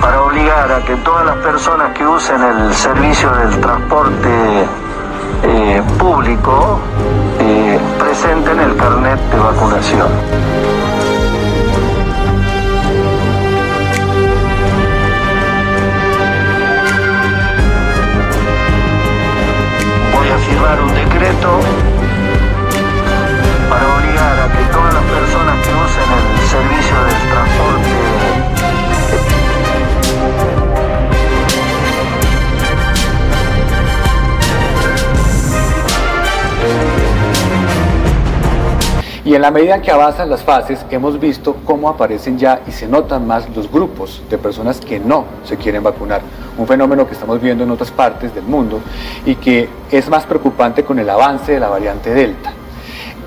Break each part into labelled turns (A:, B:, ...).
A: para obligar a que todas las personas que usen el servicio del transporte eh, público eh, presenten el carnet de vacunación. Voy a firmar un decreto
B: Y en la medida que avanzan las fases, hemos visto cómo aparecen ya y se notan más los grupos de personas que no se quieren vacunar. Un fenómeno que estamos viendo en otras partes del mundo y que es más preocupante con el avance de la variante Delta.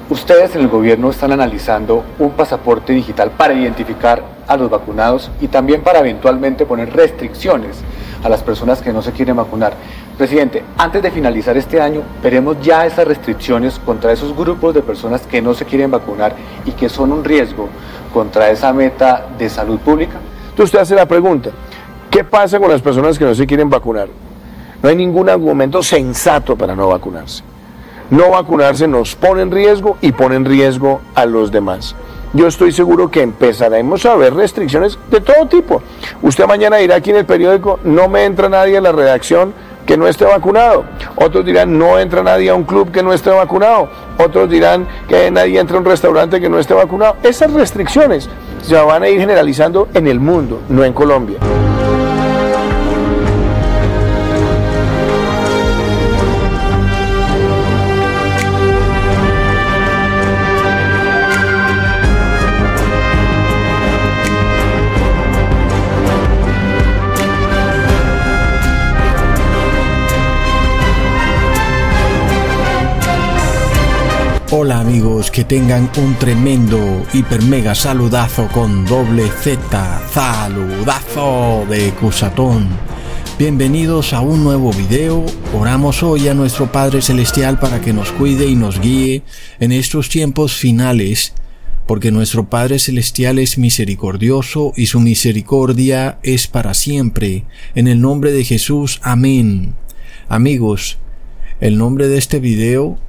B: Ustedes en el gobierno están analizando un pasaporte digital para identificar a los vacunados y también para eventualmente poner restricciones a las personas que no se quieren vacunar. Presidente, antes de finalizar este año, veremos ya esas restricciones contra esos grupos de personas que no se quieren vacunar y que son un riesgo contra esa meta de salud pública.
C: Entonces usted hace la pregunta, ¿qué pasa con las personas que no se quieren vacunar? No hay ningún argumento sensato para no vacunarse. No vacunarse nos pone en riesgo y pone en riesgo a los demás yo estoy seguro que empezaremos a ver restricciones de todo tipo. Usted mañana dirá aquí en el periódico, no me entra nadie a la redacción que no esté vacunado. Otros dirán, no entra nadie a un club que no esté vacunado. Otros dirán que nadie entra a un restaurante que no esté vacunado. Esas restricciones se van a ir generalizando en el mundo, no en Colombia.
D: Hola amigos, que tengan un tremendo hiper mega saludazo con doble Z, saludazo de Cusatón. Bienvenidos a un nuevo video. Oramos hoy a nuestro Padre Celestial para que nos cuide y nos guíe en estos tiempos finales, porque nuestro Padre Celestial es misericordioso y su misericordia es para siempre. En el nombre de Jesús, amén. Amigos, el nombre de este video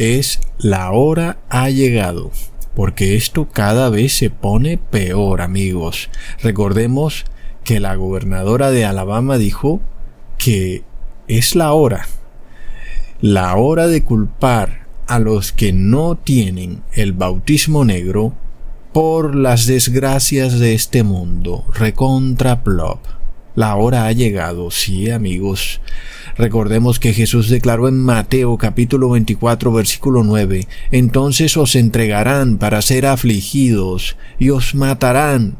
D: es la hora ha llegado, porque esto cada vez se pone peor, amigos. Recordemos que la gobernadora de Alabama dijo que es la hora, la hora de culpar a los que no tienen el bautismo negro por las desgracias de este mundo. Recontra plop. La hora ha llegado, sí, amigos. Recordemos que Jesús declaró en Mateo capítulo 24 versículo 9, Entonces os entregarán para ser afligidos y os matarán,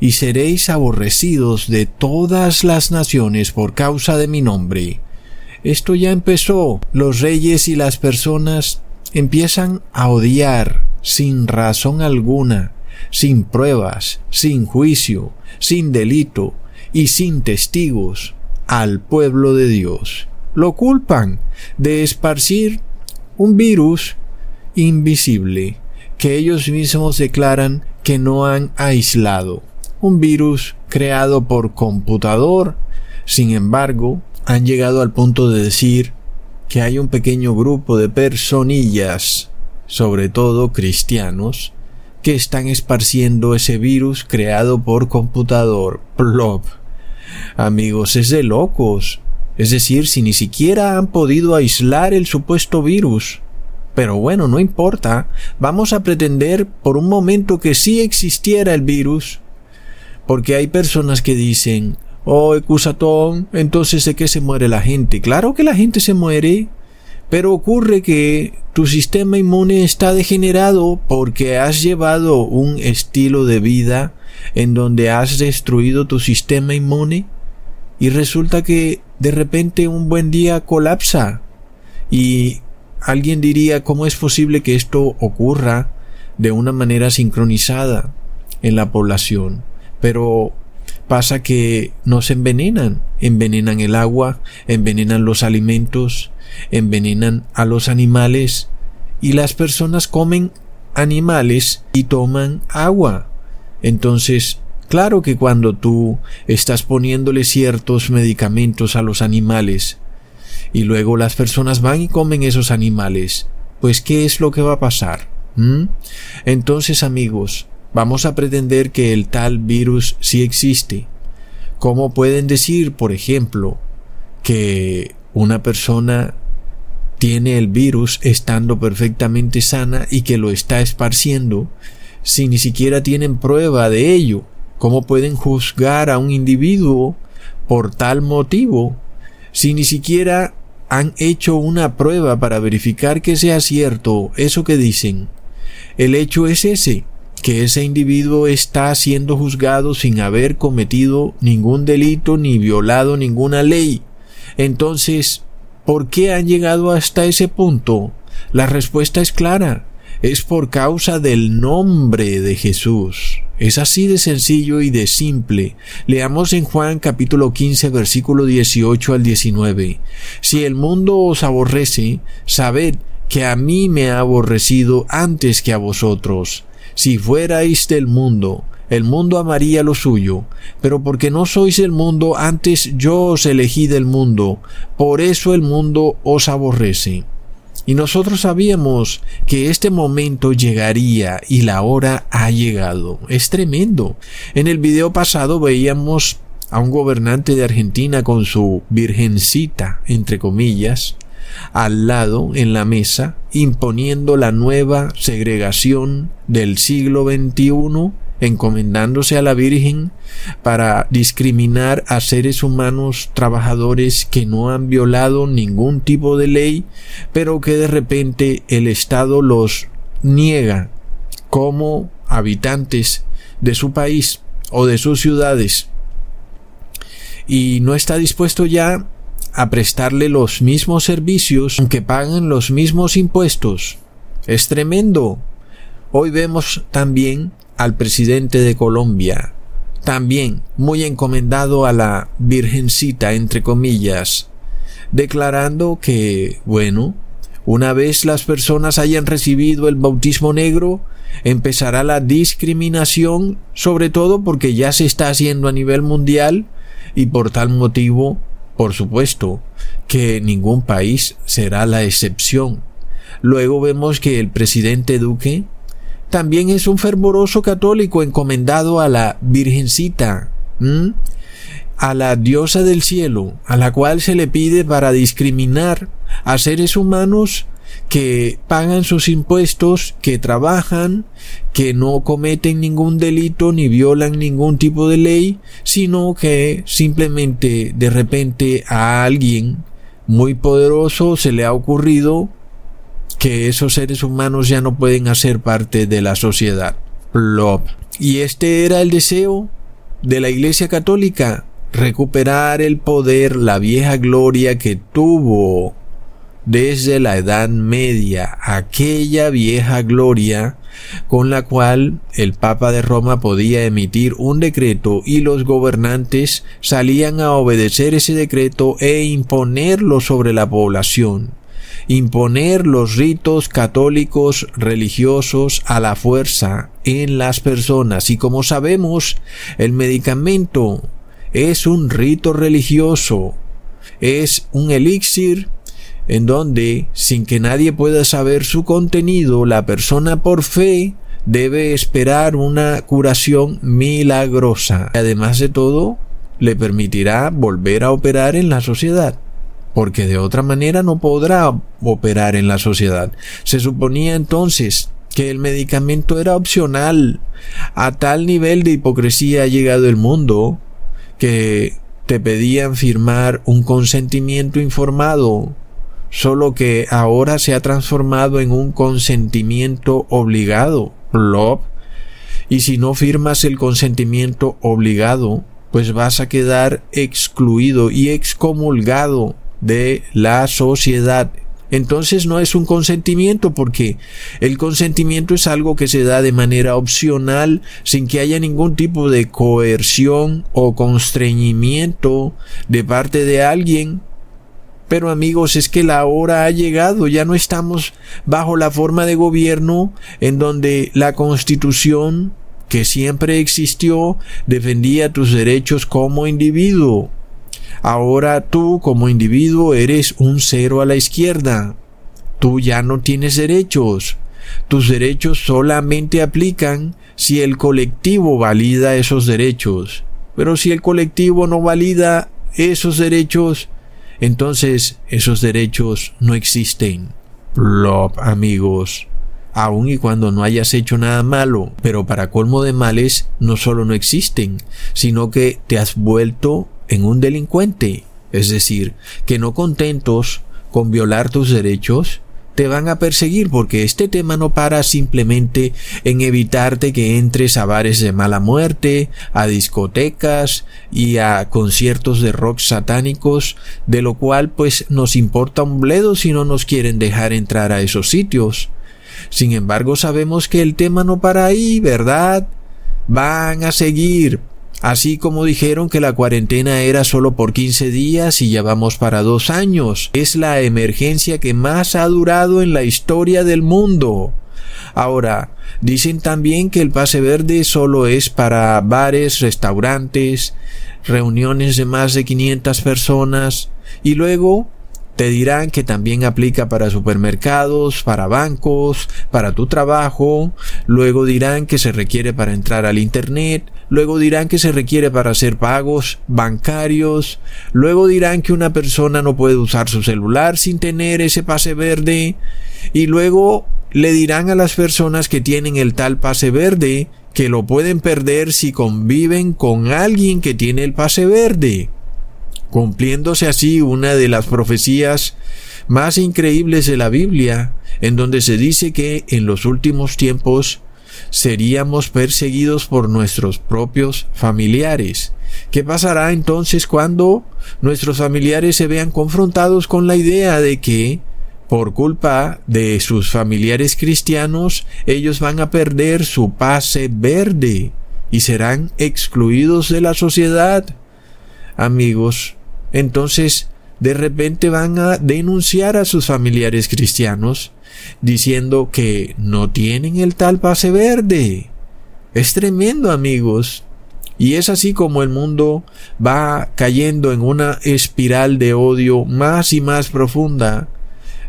D: y seréis aborrecidos de todas las naciones por causa de mi nombre. Esto ya empezó. Los reyes y las personas empiezan a odiar sin razón alguna, sin pruebas, sin juicio, sin delito y sin testigos al pueblo de Dios. Lo culpan de esparcir un virus invisible que ellos mismos declaran que no han aislado. Un virus creado por computador. Sin embargo, han llegado al punto de decir que hay un pequeño grupo de personillas, sobre todo cristianos, que están esparciendo ese virus creado por computador. Plop. Amigos, es de locos. Es decir, si ni siquiera han podido aislar el supuesto virus. Pero bueno, no importa. Vamos a pretender por un momento que sí existiera el virus. Porque hay personas que dicen, oh, Ecusatón, entonces de qué se muere la gente. Claro que la gente se muere. Pero ocurre que tu sistema inmune está degenerado porque has llevado un estilo de vida en donde has destruido tu sistema inmune y resulta que de repente un buen día colapsa. Y alguien diría cómo es posible que esto ocurra de una manera sincronizada en la población pero pasa que nos envenenan. Envenenan el agua envenenan los alimentos envenenan a los animales y las personas comen animales y toman agua Entonces, claro que cuando tú estás poniéndole ciertos medicamentos a los animales y luego las personas van y comen esos animales, pues ¿qué es lo que va a pasar? ¿Mm? Entonces, amigos, vamos a pretender que el tal virus sí existe. ¿Cómo pueden decir, por ejemplo, que una persona tiene el virus estando perfectamente sana y que lo está esparciendo si ni siquiera tienen prueba de ello? ¿Cómo pueden juzgar a un individuo por tal motivo si ni siquiera han hecho una prueba para verificar que sea cierto eso que dicen? El hecho es ese, que ese individuo está siendo juzgado sin haber cometido ningún delito ni violado ninguna ley. Entonces, ¿por qué han llegado hasta ese punto? La respuesta es clara. Es por causa del nombre de Jesús. Es así de sencillo y de simple. Leamos en Juan capítulo 15 versículo 18 al 19. Si el mundo os aborrece, sabed que a mí me ha aborrecido antes que a vosotros. Si fuerais del mundo, el mundo amaría lo suyo, pero porque no sois del mundo, antes yo os elegí del mundo, por eso el mundo os aborrece. Y nosotros sabíamos que este momento llegaría y la hora ha llegado. Es tremendo. En el video pasado veíamos a un gobernante de Argentina con su virgencita, entre comillas, al lado en la mesa, imponiendo la nueva segregación del siglo XXI, encomendándose a la Virgen para discriminar a seres humanos trabajadores que no han violado ningún tipo de ley, pero que de repente el Estado los niega como habitantes de su país o de sus ciudades y no está dispuesto ya a prestarle los mismos servicios aunque paguen los mismos impuestos. Es tremendo. Hoy vemos también al presidente de Colombia, también muy encomendado a la Virgencita, entre comillas, declarando que, bueno, una vez las personas hayan recibido el bautismo negro, empezará la discriminación, sobre todo porque ya se está haciendo a nivel mundial y por tal motivo por supuesto que ningún país será la excepción. Luego vemos que el presidente Duque también es un fervoroso católico encomendado a la Virgencita, a la diosa del cielo, a la cual se le pide para discriminar a seres humanos que pagan sus impuestos, que trabajan, que no cometen ningún delito ni violan ningún tipo de ley, sino que simplemente de repente a alguien muy poderoso se le ha ocurrido que esos seres humanos ya no pueden hacer parte de la sociedad. Y este era el deseo de la Iglesia Católica, recuperar el poder, la vieja gloria que tuvo desde la Edad Media, aquella vieja gloria con la cual el Papa de Roma podía emitir un decreto y los gobernantes salían a obedecer ese decreto e imponerlo sobre la población imponer los ritos católicos religiosos a la fuerza en las personas. Y como sabemos el medicamento es un rito religioso. Es un elixir en donde, sin que nadie pueda saber su contenido, la persona por fe debe esperar una curación milagrosa. Además de todo, le permitirá volver a operar en la sociedad, porque de otra manera no podrá operar en la sociedad. Se suponía entonces que el medicamento era opcional. A tal nivel de hipocresía ha llegado el mundo que te pedían firmar un consentimiento informado solo que ahora se ha transformado en un consentimiento obligado, plop. Y si no firmas el consentimiento obligado, pues vas a quedar excluido y excomulgado de la sociedad. Entonces no es un consentimiento porque el consentimiento es algo que se da de manera opcional sin que haya ningún tipo de coerción o constreñimiento de parte de alguien pero amigos, es que la hora ha llegado, ya no estamos bajo la forma de gobierno en donde la constitución que siempre existió, defendía tus derechos como individuo. Ahora tú como individuo eres un cero a la izquierda. Tú ya no tienes derechos. Tus derechos solamente aplican si el colectivo valida esos derechos. Pero si el colectivo no valida esos derechos, entonces esos derechos no existen. Plop, amigos. Aun y cuando no hayas hecho nada malo, pero para colmo de males, no solo no existen, sino que te has vuelto en un delincuente. Es decir, que no contentos con violar tus derechos, te van a perseguir porque este tema no para simplemente en evitarte que entres a bares de mala muerte, a discotecas y a conciertos de rock satánicos, de lo cual pues nos importa un bledo si no nos quieren dejar entrar a esos sitios. Sin embargo sabemos que el tema no para ahí, ¿verdad? Van a seguir Así como dijeron que la cuarentena era solo por 15 días y ya vamos para dos años. Es la emergencia que más ha durado en la historia del mundo. Ahora, dicen también que el pase verde solo es para bares, restaurantes, reuniones de más de 500 personas y luego te dirán que también aplica para supermercados, para bancos, para tu trabajo, luego dirán que se requiere para entrar al Internet, luego dirán que se requiere para hacer pagos bancarios, luego dirán que una persona no puede usar su celular sin tener ese pase verde, y luego le dirán a las personas que tienen el tal pase verde que lo pueden perder si conviven con alguien que tiene el pase verde cumpliéndose así una de las profecías más increíbles de la Biblia, en donde se dice que en los últimos tiempos seríamos perseguidos por nuestros propios familiares. ¿Qué pasará entonces cuando nuestros familiares se vean confrontados con la idea de que, por culpa de sus familiares cristianos, ellos van a perder su pase verde y serán excluidos de la sociedad? Amigos, entonces de repente van a denunciar a sus familiares cristianos diciendo que no tienen el tal pase verde. Es tremendo amigos. Y es así como el mundo va cayendo en una espiral de odio más y más profunda,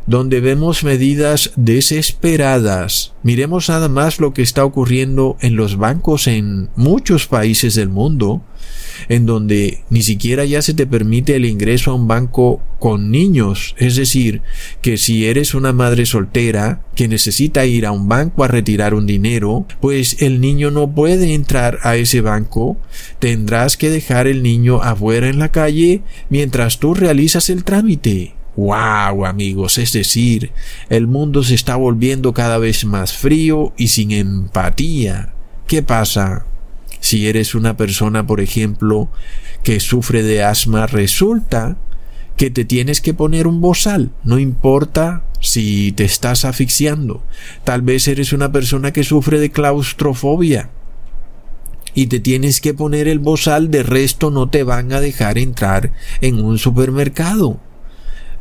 D: donde vemos medidas desesperadas. Miremos nada más lo que está ocurriendo en los bancos en muchos países del mundo, en donde ni siquiera ya se te permite el ingreso a un banco con niños. Es decir, que si eres una madre soltera que necesita ir a un banco a retirar un dinero, pues el niño no puede entrar a ese banco. Tendrás que dejar el niño afuera en la calle mientras tú realizas el trámite. ¡Wow, amigos! Es decir, el mundo se está volviendo cada vez más frío y sin empatía. ¿Qué pasa? Si eres una persona, por ejemplo, que sufre de asma, resulta que te tienes que poner un bozal, no importa si te estás asfixiando. Tal vez eres una persona que sufre de claustrofobia y te tienes que poner el bozal, de resto no te van a dejar entrar en un supermercado.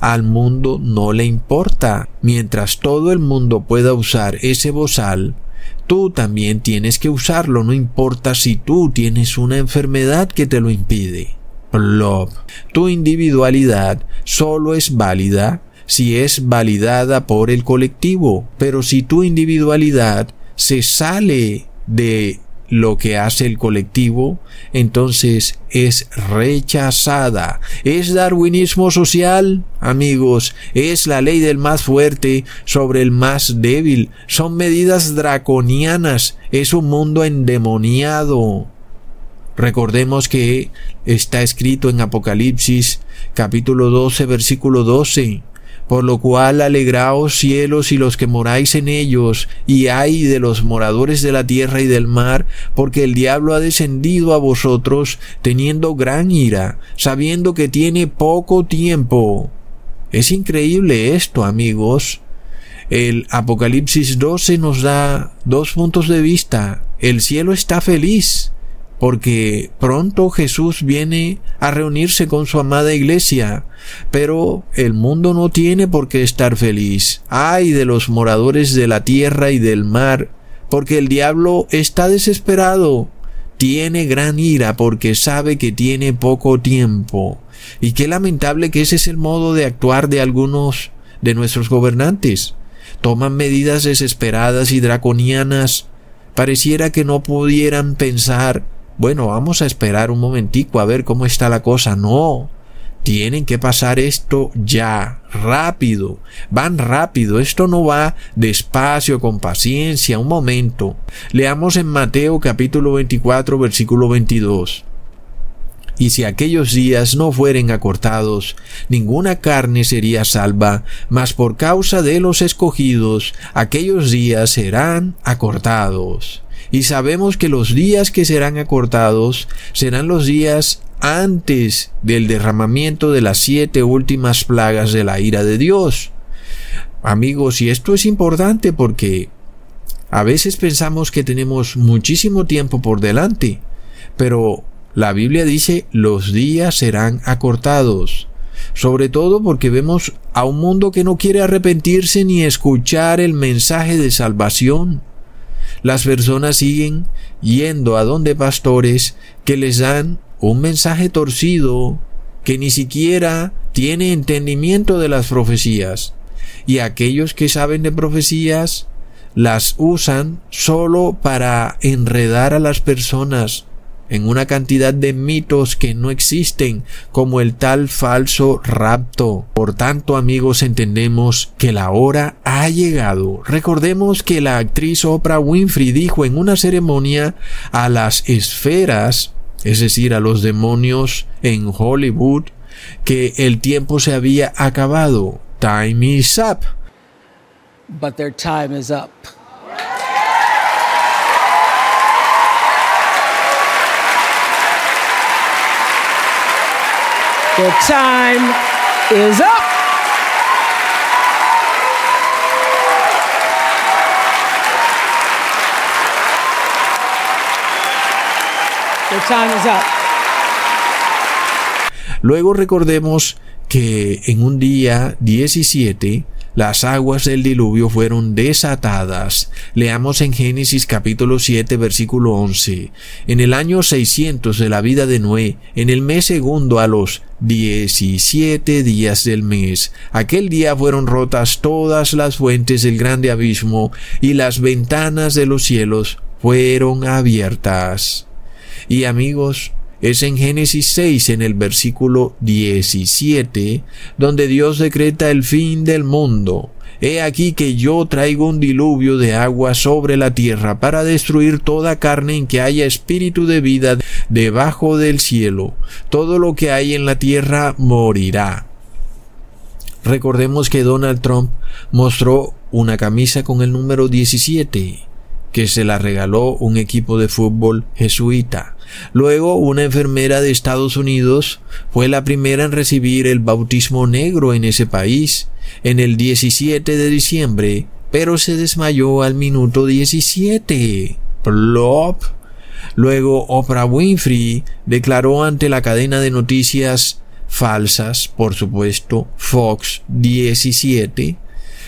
D: Al mundo no le importa. Mientras todo el mundo pueda usar ese bozal, tú también tienes que usarlo, no importa si tú tienes una enfermedad que te lo impide. Plop. Tu individualidad solo es válida si es validada por el colectivo, pero si tu individualidad se sale de lo que hace el colectivo, entonces es rechazada. ¿Es darwinismo social? Amigos, es la ley del más fuerte sobre el más débil. Son medidas draconianas. Es un mundo endemoniado. Recordemos que está escrito en Apocalipsis capítulo 12 versículo 12 por lo cual alegraos cielos y los que moráis en ellos, y ay de los moradores de la tierra y del mar, porque el diablo ha descendido a vosotros teniendo gran ira, sabiendo que tiene poco tiempo. Es increíble esto, amigos. El Apocalipsis 12 nos da dos puntos de vista. El cielo está feliz, porque pronto Jesús viene a reunirse con su amada iglesia, pero el mundo no tiene por qué estar feliz. Ay de los moradores de la tierra y del mar, porque el diablo está desesperado, tiene gran ira porque sabe que tiene poco tiempo. Y qué lamentable que ese es el modo de actuar de algunos de nuestros gobernantes. Toman medidas desesperadas y draconianas. Pareciera que no pudieran pensar, bueno, vamos a esperar un momentico a ver cómo está la cosa. No, tienen que pasar esto ya, rápido, van rápido, esto no va despacio, con paciencia, un momento. Leamos en Mateo capítulo 24 versículo 22. Y si aquellos días no fueren acortados, ninguna carne sería salva, mas por causa de los escogidos, aquellos días serán acortados. Y sabemos que los días que serán acortados serán los días antes del derramamiento de las siete últimas plagas de la ira de Dios. Amigos, y esto es importante porque a veces pensamos que tenemos muchísimo tiempo por delante, pero la Biblia dice los días serán acortados, sobre todo porque vemos a un mundo que no quiere arrepentirse ni escuchar el mensaje de salvación. Las personas siguen yendo a donde pastores que les dan un mensaje torcido que ni siquiera tiene entendimiento de las profecías. Y aquellos que saben de profecías las usan solo para enredar a las personas en una cantidad de mitos que no existen, como el tal falso rapto. Por tanto, amigos, entendemos que la hora ha llegado. Recordemos que la actriz Oprah Winfrey dijo en una ceremonia a las esferas, es decir, a los demonios en Hollywood, que el tiempo se había acabado. Time is up.
E: But their time is up. The time is up. The time is up.
D: Luego recordemos que en un día 17 las aguas del diluvio fueron desatadas. Leamos en Génesis capítulo 7 versículo 11. En el año 600 de la vida de Noé, en el mes segundo a los 17 días del mes, aquel día fueron rotas todas las fuentes del grande abismo y las ventanas de los cielos fueron abiertas. Y amigos, es en Génesis 6, en el versículo 17, donde Dios decreta el fin del mundo. He aquí que yo traigo un diluvio de agua sobre la tierra para destruir toda carne en que haya espíritu de vida debajo del cielo. Todo lo que hay en la tierra morirá. Recordemos que Donald Trump mostró una camisa con el número 17, que se la regaló un equipo de fútbol jesuita. Luego, una enfermera de Estados Unidos fue la primera en recibir el bautismo negro en ese país en el 17 de diciembre, pero se desmayó al minuto 17. Plop. Luego, Oprah Winfrey declaró ante la cadena de noticias falsas, por supuesto, Fox 17,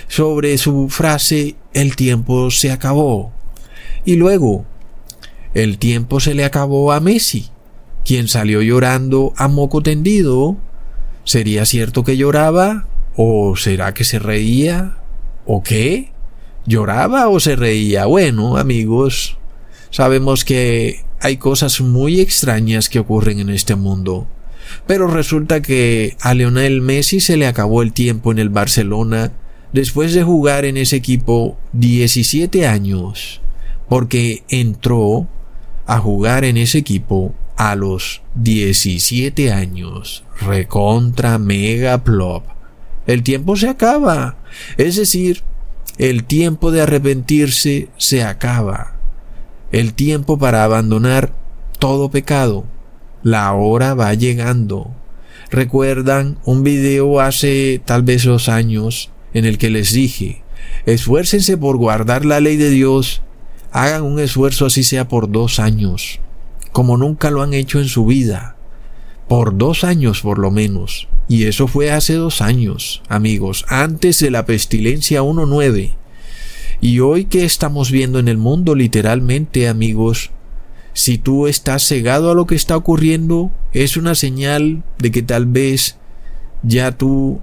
D: sobre su frase el tiempo se acabó. Y luego, el tiempo se le acabó a Messi, quien salió llorando a moco tendido. ¿Sería cierto que lloraba? ¿O será que se reía? ¿O qué? ¿Lloraba o se reía? Bueno, amigos, sabemos que hay cosas muy extrañas que ocurren en este mundo. Pero resulta que a Lionel Messi se le acabó el tiempo en el Barcelona después de jugar en ese equipo 17 años, porque entró a jugar en ese equipo a los 17 años. Recontra mega plop. El tiempo se acaba. Es decir, el tiempo de arrepentirse se acaba. El tiempo para abandonar todo pecado. La hora va llegando. ¿Recuerdan un video hace tal vez dos años en el que les dije, esfuércense por guardar la ley de Dios Hagan un esfuerzo así sea por dos años, como nunca lo han hecho en su vida. Por dos años por lo menos. Y eso fue hace dos años, amigos, antes de la pestilencia 1.9. Y hoy que estamos viendo en el mundo literalmente, amigos, si tú estás cegado a lo que está ocurriendo, es una señal de que tal vez ya tú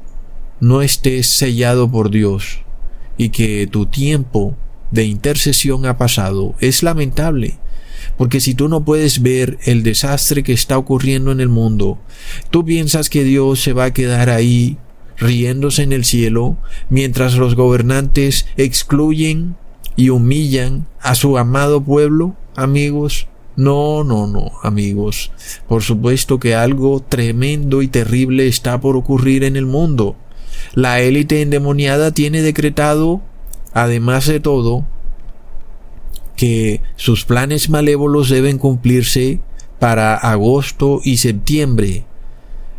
D: no estés sellado por Dios y que tu tiempo de intercesión ha pasado. Es lamentable, porque si tú no puedes ver el desastre que está ocurriendo en el mundo, tú piensas que Dios se va a quedar ahí riéndose en el cielo mientras los gobernantes excluyen y humillan a su amado pueblo, amigos. No, no, no, amigos. Por supuesto que algo tremendo y terrible está por ocurrir en el mundo. La élite endemoniada tiene decretado, además de todo, que sus planes malévolos deben cumplirse para agosto y septiembre,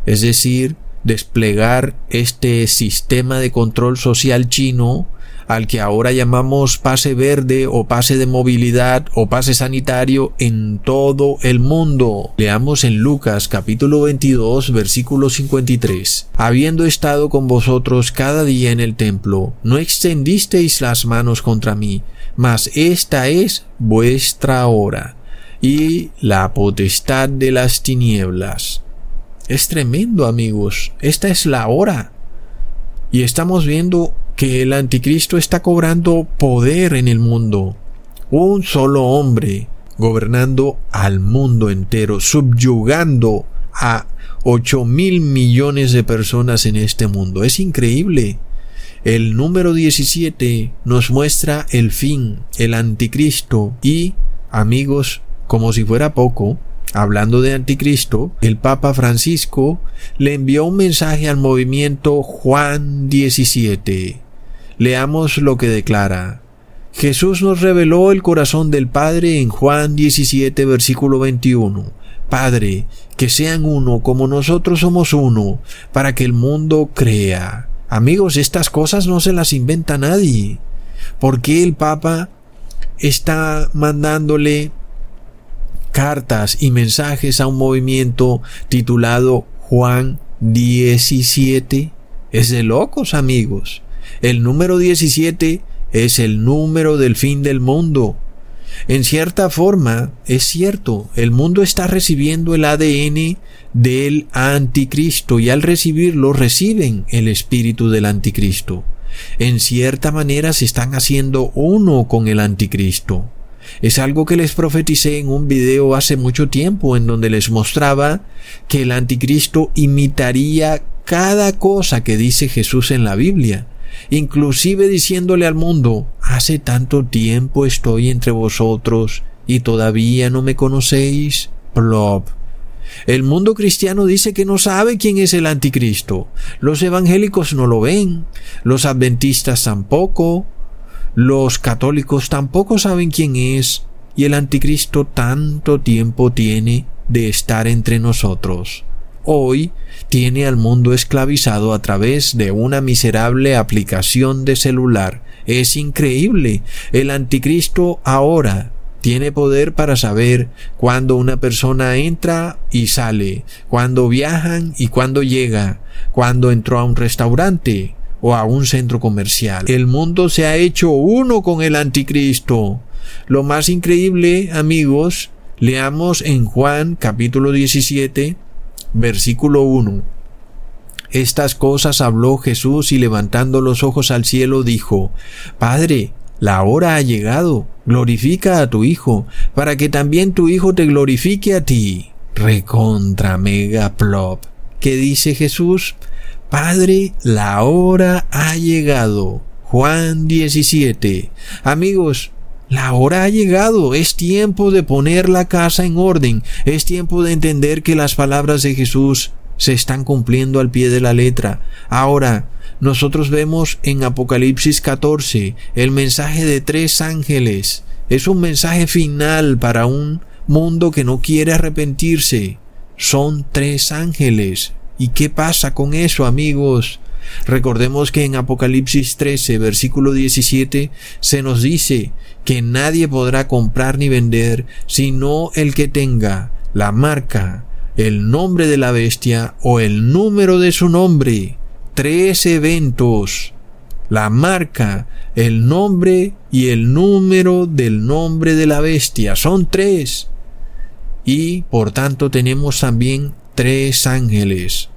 D: es decir, desplegar este sistema de control social chino al que ahora llamamos pase verde o pase de movilidad o pase sanitario en todo el mundo. Leamos en Lucas capítulo 22 versículo 53. Habiendo estado con vosotros cada día en el templo, no extendisteis las manos contra mí, mas esta es vuestra hora y la potestad de las tinieblas. Es tremendo amigos, esta es la hora. Y estamos viendo que el anticristo está cobrando poder en el mundo. Un solo hombre gobernando al mundo entero, subyugando a ocho mil millones de personas en este mundo. Es increíble. El número 17 nos muestra el fin, el anticristo y, amigos, como si fuera poco, Hablando de anticristo, el Papa Francisco le envió un mensaje al movimiento Juan 17. Leamos lo que declara. Jesús nos reveló el corazón del Padre en Juan 17 versículo 21. Padre, que sean uno como nosotros somos uno, para que el mundo crea. Amigos, estas cosas no se las inventa nadie. ¿Por qué el Papa está mandándole cartas y mensajes a un movimiento titulado Juan 17? Es de locos, amigos. El número 17 es el número del fin del mundo. En cierta forma, es cierto, el mundo está recibiendo el ADN del anticristo y al recibirlo reciben el espíritu del anticristo. En cierta manera se están haciendo uno con el anticristo. Es algo que les profeticé en un video hace mucho tiempo en donde les mostraba que el anticristo imitaría cada cosa que dice Jesús en la Biblia inclusive diciéndole al mundo, hace tanto tiempo estoy entre vosotros y todavía no me conocéis. Plop. El mundo cristiano dice que no sabe quién es el anticristo. Los evangélicos no lo ven, los adventistas tampoco, los católicos tampoco saben quién es, y el anticristo tanto tiempo tiene de estar entre nosotros hoy tiene al mundo esclavizado a través de una miserable aplicación de celular. Es increíble. El anticristo ahora tiene poder para saber cuándo una persona entra y sale, cuándo viajan y cuándo llega, cuándo entró a un restaurante o a un centro comercial. El mundo se ha hecho uno con el anticristo. Lo más increíble, amigos, leamos en Juan capítulo 17, versículo 1. Estas cosas habló Jesús y levantando los ojos al cielo dijo, Padre, la hora ha llegado, glorifica a tu Hijo, para que también tu Hijo te glorifique a ti. Recontra mega. ¿Qué dice Jesús? Padre, la hora ha llegado. Juan 17. Amigos, la hora ha llegado, es tiempo de poner la casa en orden, es tiempo de entender que las palabras de Jesús se están cumpliendo al pie de la letra. Ahora, nosotros vemos en Apocalipsis 14 el mensaje de tres ángeles. Es un mensaje final para un mundo que no quiere arrepentirse. Son tres ángeles. ¿Y qué pasa con eso, amigos? Recordemos que en Apocalipsis 13, versículo 17, se nos dice que nadie podrá comprar ni vender sino el que tenga la marca, el nombre de la bestia o el número de su nombre. Tres eventos la marca, el nombre y el número del nombre de la bestia. Son tres. Y por tanto tenemos también tres ángeles.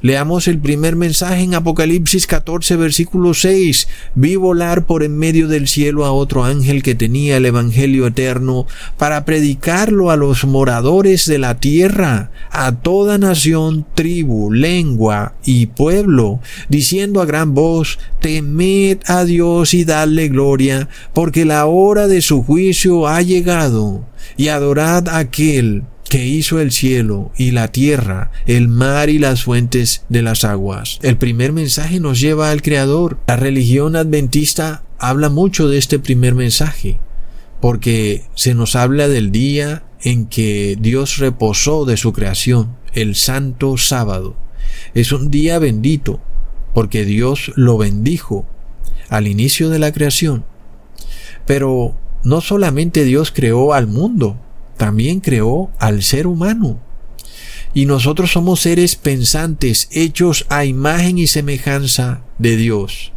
D: Leamos el primer mensaje en Apocalipsis 14, versículo 6. Vi volar por en medio del cielo a otro ángel que tenía el Evangelio eterno para predicarlo a los moradores de la tierra, a toda nación, tribu, lengua y pueblo, diciendo a gran voz, temed a Dios y dadle gloria, porque la hora de su juicio ha llegado, y adorad a aquel que hizo el cielo y la tierra, el mar y las fuentes de las aguas. El primer mensaje nos lleva al Creador. La religión adventista habla mucho de este primer mensaje, porque se nos habla del día en que Dios reposó de su creación, el santo sábado. Es un día bendito, porque Dios lo bendijo al inicio de la creación. Pero no solamente Dios creó al mundo, también creó al ser humano. Y nosotros somos seres pensantes, hechos a imagen y semejanza de Dios.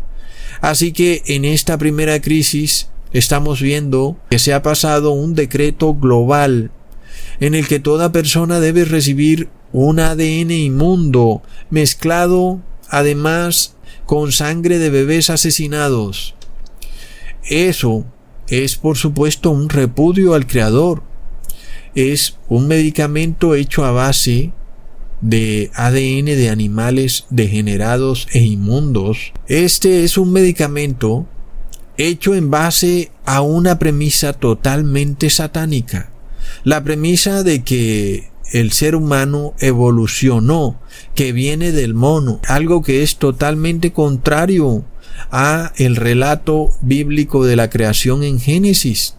D: Así que en esta primera crisis estamos viendo que se ha pasado un decreto global en el que toda persona debe recibir un ADN inmundo mezclado además con sangre de bebés asesinados. Eso es por supuesto un repudio al Creador, es un medicamento hecho a base de ADN de animales degenerados e inmundos. Este es un medicamento hecho en base a una premisa totalmente satánica. La premisa de que el ser humano evolucionó, que viene del mono, algo que es totalmente contrario a el relato bíblico de la creación en Génesis.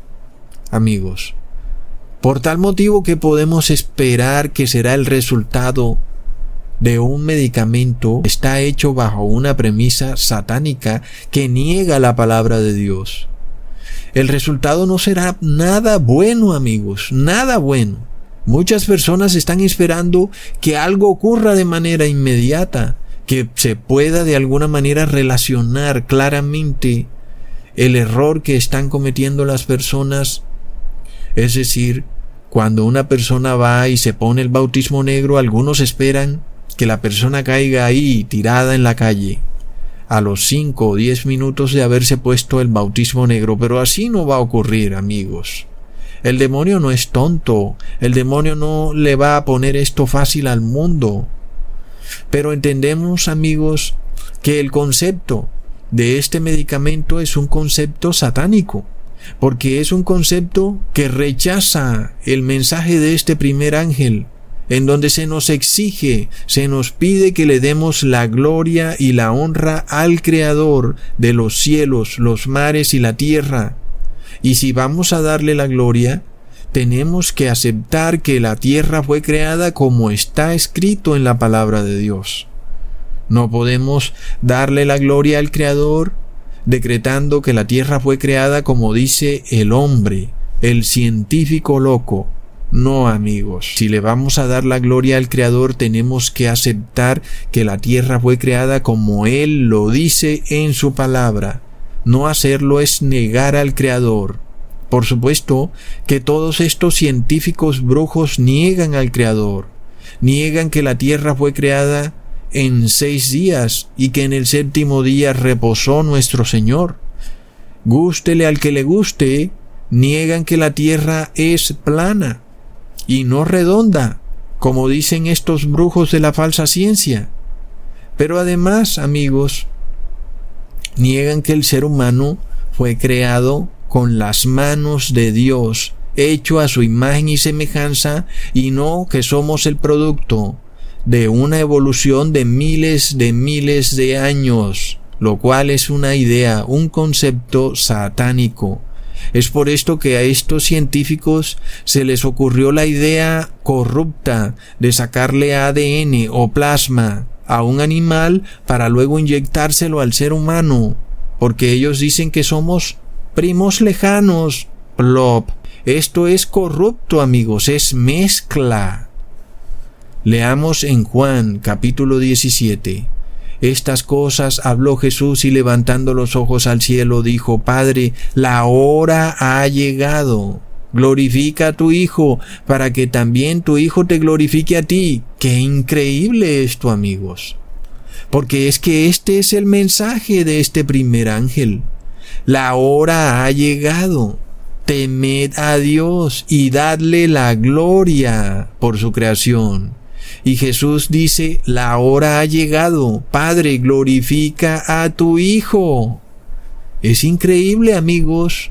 D: Amigos, por tal motivo que podemos esperar que será el resultado de un medicamento está hecho bajo una premisa satánica que niega la palabra de Dios. El resultado no será nada bueno, amigos, nada bueno. Muchas personas están esperando que algo ocurra de manera inmediata, que se pueda de alguna manera relacionar claramente el error que están cometiendo las personas es decir, cuando una persona va y se pone el bautismo negro, algunos esperan que la persona caiga ahí tirada en la calle a los cinco o diez minutos de haberse puesto el bautismo negro, pero así no va a ocurrir, amigos. El demonio no es tonto, el demonio no le va a poner esto fácil al mundo. Pero entendemos, amigos, que el concepto de este medicamento es un concepto satánico porque es un concepto que rechaza el mensaje de este primer ángel, en donde se nos exige, se nos pide que le demos la gloria y la honra al Creador de los cielos, los mares y la tierra. Y si vamos a darle la gloria, tenemos que aceptar que la tierra fue creada como está escrito en la palabra de Dios. No podemos darle la gloria al Creador decretando que la tierra fue creada como dice el hombre, el científico loco. No amigos, si le vamos a dar la gloria al Creador tenemos que aceptar que la tierra fue creada como Él lo dice en su palabra. No hacerlo es negar al Creador. Por supuesto que todos estos científicos brujos niegan al Creador, niegan que la tierra fue creada en seis días y que en el séptimo día reposó nuestro Señor. Gústele al que le guste, niegan que la tierra es plana y no redonda, como dicen estos brujos de la falsa ciencia. Pero además, amigos, niegan que el ser humano fue creado con las manos de Dios, hecho a su imagen y semejanza, y no que somos el producto de una evolución de miles de miles de años, lo cual es una idea, un concepto satánico. Es por esto que a estos científicos se les ocurrió la idea corrupta de sacarle ADN o plasma a un animal para luego inyectárselo al ser humano, porque ellos dicen que somos primos lejanos. Plop. Esto es corrupto, amigos, es mezcla. Leamos en Juan capítulo 17. estas cosas habló Jesús y levantando los ojos al cielo dijo, Padre, la hora ha llegado. Glorifica a tu Hijo, para que también tu Hijo te glorifique a ti. Qué increíble esto, amigos. Porque es que este es el mensaje de este primer ángel. La hora ha llegado. Temed a Dios y dadle la gloria por su creación. Y Jesús dice, la hora ha llegado. Padre, glorifica a tu Hijo. Es increíble, amigos.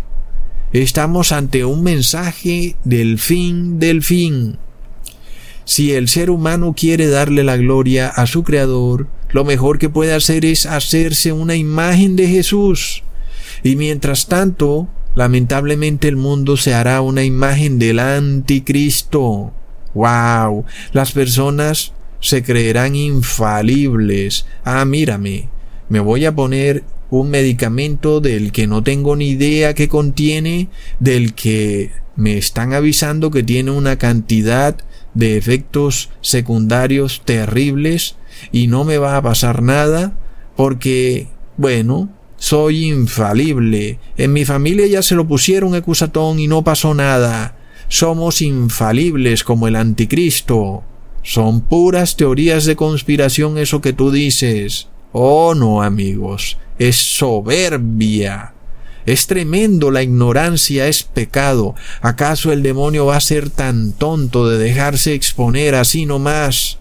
D: Estamos ante un mensaje del fin del fin. Si el ser humano quiere darle la gloria a su Creador, lo mejor que puede hacer es hacerse una imagen de Jesús. Y mientras tanto, lamentablemente el mundo se hará una imagen del anticristo. ¡Wow! Las personas se creerán infalibles. Ah, mírame, me voy a poner un medicamento del que no tengo ni idea que contiene, del que me están avisando que tiene una cantidad de efectos secundarios terribles y no me va a pasar nada porque, bueno, soy infalible. En mi familia ya se lo pusieron ecusatón y no pasó nada. Somos infalibles como el anticristo. Son puras teorías de conspiración eso que tú dices. Oh no, amigos, es soberbia. Es tremendo, la ignorancia es pecado. ¿Acaso el demonio va a ser tan tonto de dejarse exponer así nomás?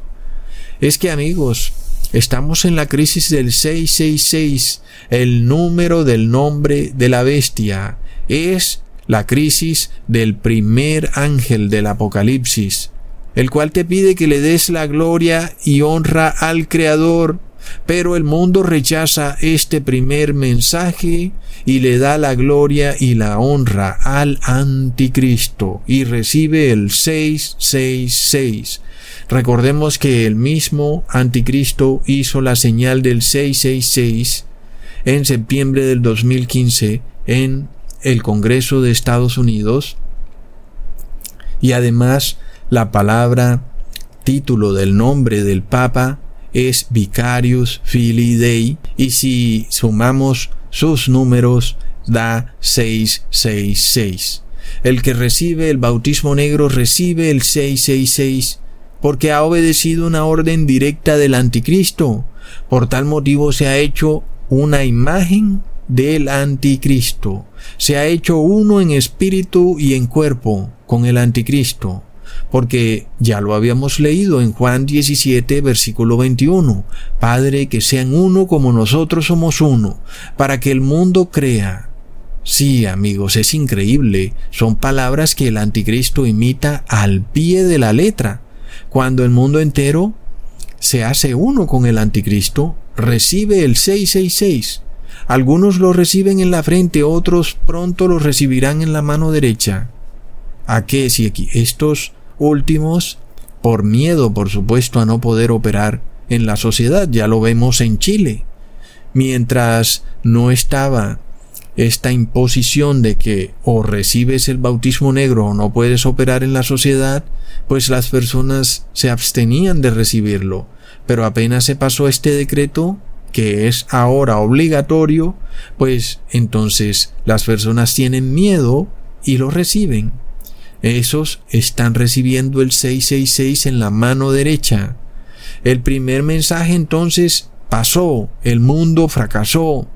D: Es que amigos, estamos en la crisis del 666, el número del nombre de la bestia. Es la crisis del primer ángel del Apocalipsis, el cual te pide que le des la gloria y honra al Creador, pero el mundo rechaza este primer mensaje y le da la gloria y la honra al anticristo y recibe el 666. Recordemos que el mismo anticristo hizo la señal del 666 en septiembre del 2015 en el Congreso de Estados Unidos y además la palabra título del nombre del Papa es Vicarius Filii Dei y si sumamos sus números da 666. El que recibe el bautismo negro recibe el 666 porque ha obedecido una orden directa del anticristo. Por tal motivo se ha hecho una imagen del anticristo. Se ha hecho uno en espíritu y en cuerpo con el anticristo, porque ya lo habíamos leído en Juan 17, versículo 21. Padre, que sean uno como nosotros somos uno, para que el mundo crea. Sí, amigos, es increíble. Son palabras que el anticristo imita al pie de la letra. Cuando el mundo entero se hace uno con el anticristo, recibe el 666 algunos lo reciben en la frente, otros pronto lo recibirán en la mano derecha. ¿A qué si aquí? Estos últimos, por miedo, por supuesto, a no poder operar en la sociedad, ya lo vemos en Chile. Mientras no estaba esta imposición de que o recibes el bautismo negro o no puedes operar en la sociedad, pues las personas se abstenían de recibirlo. Pero apenas se pasó este decreto, que es ahora obligatorio, pues entonces las personas tienen miedo y lo reciben. Esos están recibiendo el 666 en la mano derecha. El primer mensaje entonces pasó, el mundo fracasó,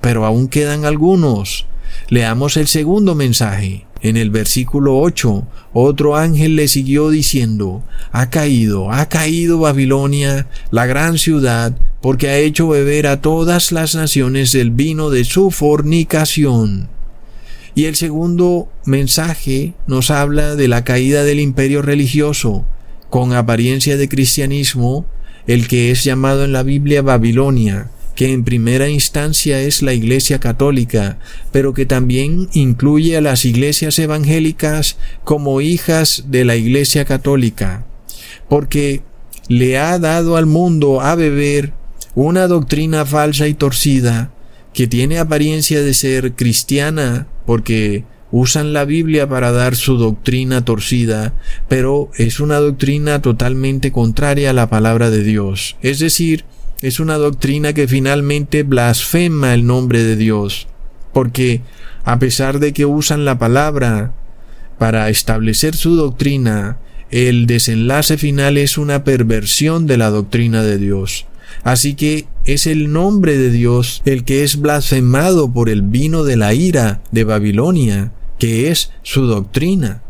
D: pero aún quedan algunos. Leamos el segundo mensaje. En el versículo 8, otro ángel le siguió diciendo, Ha caído, ha caído Babilonia, la gran ciudad, porque ha hecho beber a todas las naciones del vino de su fornicación. Y el segundo mensaje nos habla de la caída del imperio religioso, con apariencia de cristianismo, el que es llamado en la Biblia Babilonia, que en primera instancia es la Iglesia Católica, pero que también incluye a las iglesias evangélicas como hijas de la Iglesia Católica, porque le ha dado al mundo a beber una doctrina falsa y torcida que tiene apariencia de ser cristiana porque usan la Biblia para dar su doctrina torcida, pero es una doctrina totalmente contraria a la palabra de Dios. Es decir, es una doctrina que finalmente blasfema el nombre de Dios, porque a pesar de que usan la palabra para establecer su doctrina, el desenlace final es una perversión de la doctrina de Dios. Así que es el nombre de Dios el que es blasfemado por el vino de la ira de Babilonia, que es su doctrina.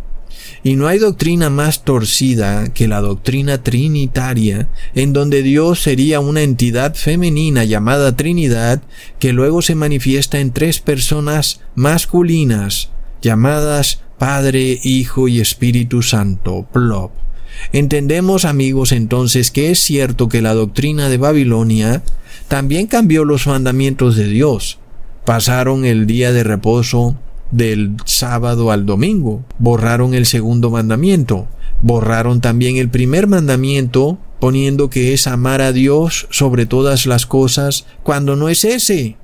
D: Y no hay doctrina más torcida que la doctrina trinitaria, en donde Dios sería una entidad femenina llamada Trinidad, que luego se manifiesta en tres personas masculinas, llamadas Padre, Hijo y Espíritu Santo, plop. Entendemos, amigos, entonces que es cierto que la doctrina de Babilonia también cambió los mandamientos de Dios. Pasaron el día de reposo del sábado al domingo. Borraron el segundo mandamiento. Borraron también el primer mandamiento poniendo que es amar a Dios sobre todas las cosas cuando no es ese.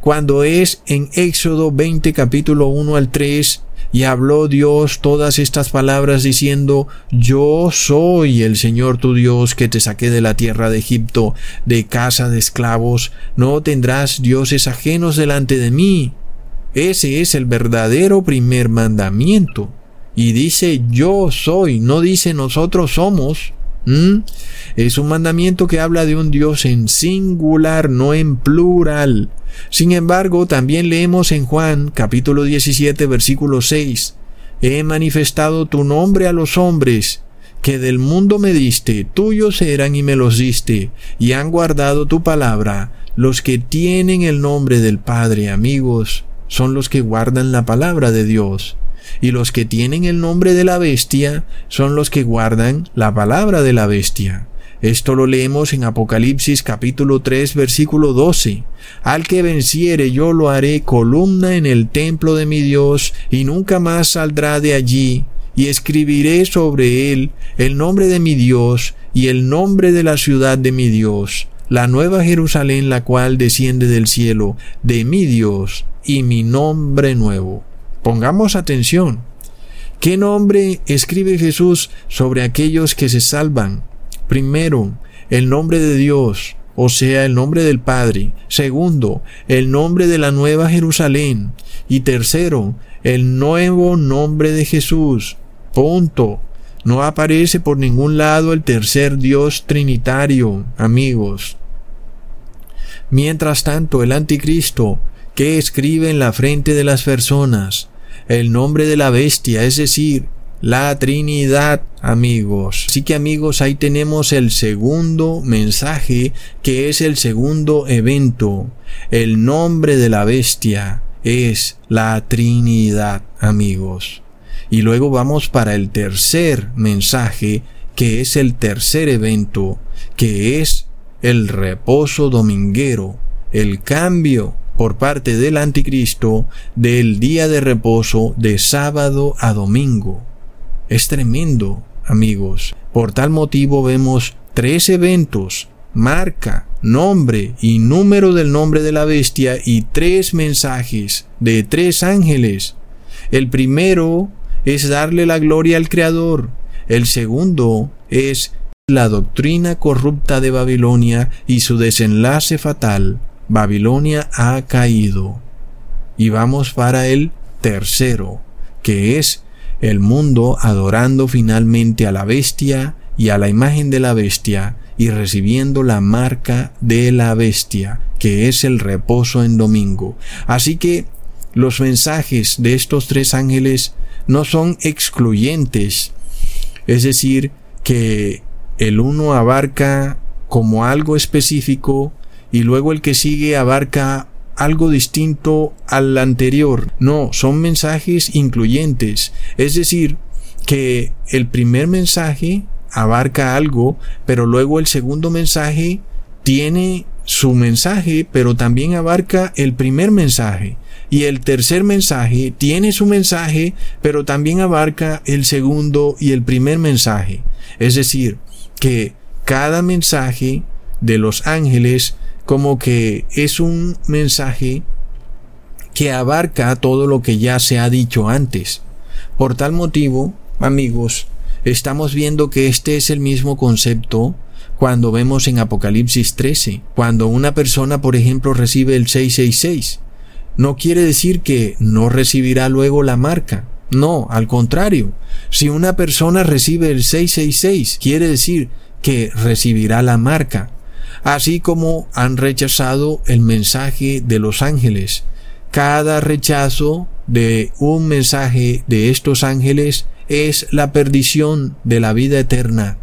D: Cuando es en Éxodo 20 capítulo 1 al 3 y habló Dios todas estas palabras diciendo, Yo soy el Señor tu Dios que te saqué de la tierra de Egipto, de casa de esclavos, no tendrás dioses ajenos delante de mí. Ese es el verdadero primer mandamiento. Y dice yo soy, no dice nosotros somos. ¿Mm? Es un mandamiento que habla de un Dios en singular, no en plural. Sin embargo, también leemos en Juan capítulo 17 versículo 6, He manifestado tu nombre a los hombres, que del mundo me diste, tuyos eran y me los diste, y han guardado tu palabra, los que tienen el nombre del Padre, amigos son los que guardan la palabra de Dios, y los que tienen el nombre de la bestia son los que guardan la palabra de la bestia. Esto lo leemos en Apocalipsis capítulo 3 versículo 12. Al que venciere yo lo haré columna en el templo de mi Dios y nunca más saldrá de allí y escribiré sobre él el nombre de mi Dios y el nombre de la ciudad de mi Dios, la nueva Jerusalén la cual desciende del cielo, de mi Dios, y mi nombre nuevo. Pongamos atención. ¿Qué nombre escribe Jesús sobre aquellos que se salvan? Primero, el nombre de Dios, o sea, el nombre del Padre. Segundo, el nombre de la Nueva Jerusalén. Y tercero, el nuevo nombre de Jesús. Punto. No aparece por ningún lado el tercer Dios trinitario, amigos. Mientras tanto, el anticristo que escribe en la frente de las personas el nombre de la bestia, es decir, la Trinidad, amigos. Así que amigos, ahí tenemos el segundo mensaje, que es el segundo evento. El nombre de la bestia es la Trinidad, amigos. Y luego vamos para el tercer mensaje, que es el tercer evento, que es el reposo dominguero, el cambio por parte del anticristo del día de reposo de sábado a domingo. Es tremendo, amigos. Por tal motivo vemos tres eventos, marca, nombre y número del nombre de la bestia y tres mensajes de tres ángeles. El primero es darle la gloria al Creador. El segundo es la doctrina corrupta de Babilonia y su desenlace fatal. Babilonia ha caído. Y vamos para el tercero, que es el mundo adorando finalmente a la bestia y a la imagen de la bestia y recibiendo la marca de la bestia, que es el reposo en domingo. Así que los mensajes de estos tres ángeles no son excluyentes, es decir, que el uno abarca como algo específico y luego el que sigue abarca algo distinto al anterior. No, son mensajes incluyentes. Es decir, que el primer mensaje abarca algo, pero luego el segundo mensaje tiene su mensaje, pero también abarca el primer mensaje. Y el tercer mensaje tiene su mensaje, pero también abarca el segundo y el primer mensaje. Es decir, que cada mensaje de los ángeles como que es un mensaje que abarca todo lo que ya se ha dicho antes. Por tal motivo, amigos, estamos viendo que este es el mismo concepto cuando vemos en Apocalipsis 13, cuando una persona, por ejemplo, recibe el 666. No quiere decir que no recibirá luego la marca. No, al contrario. Si una persona recibe el 666, quiere decir que recibirá la marca. Así como han rechazado el mensaje de los ángeles. Cada rechazo de un mensaje de estos ángeles es la perdición de la vida eterna.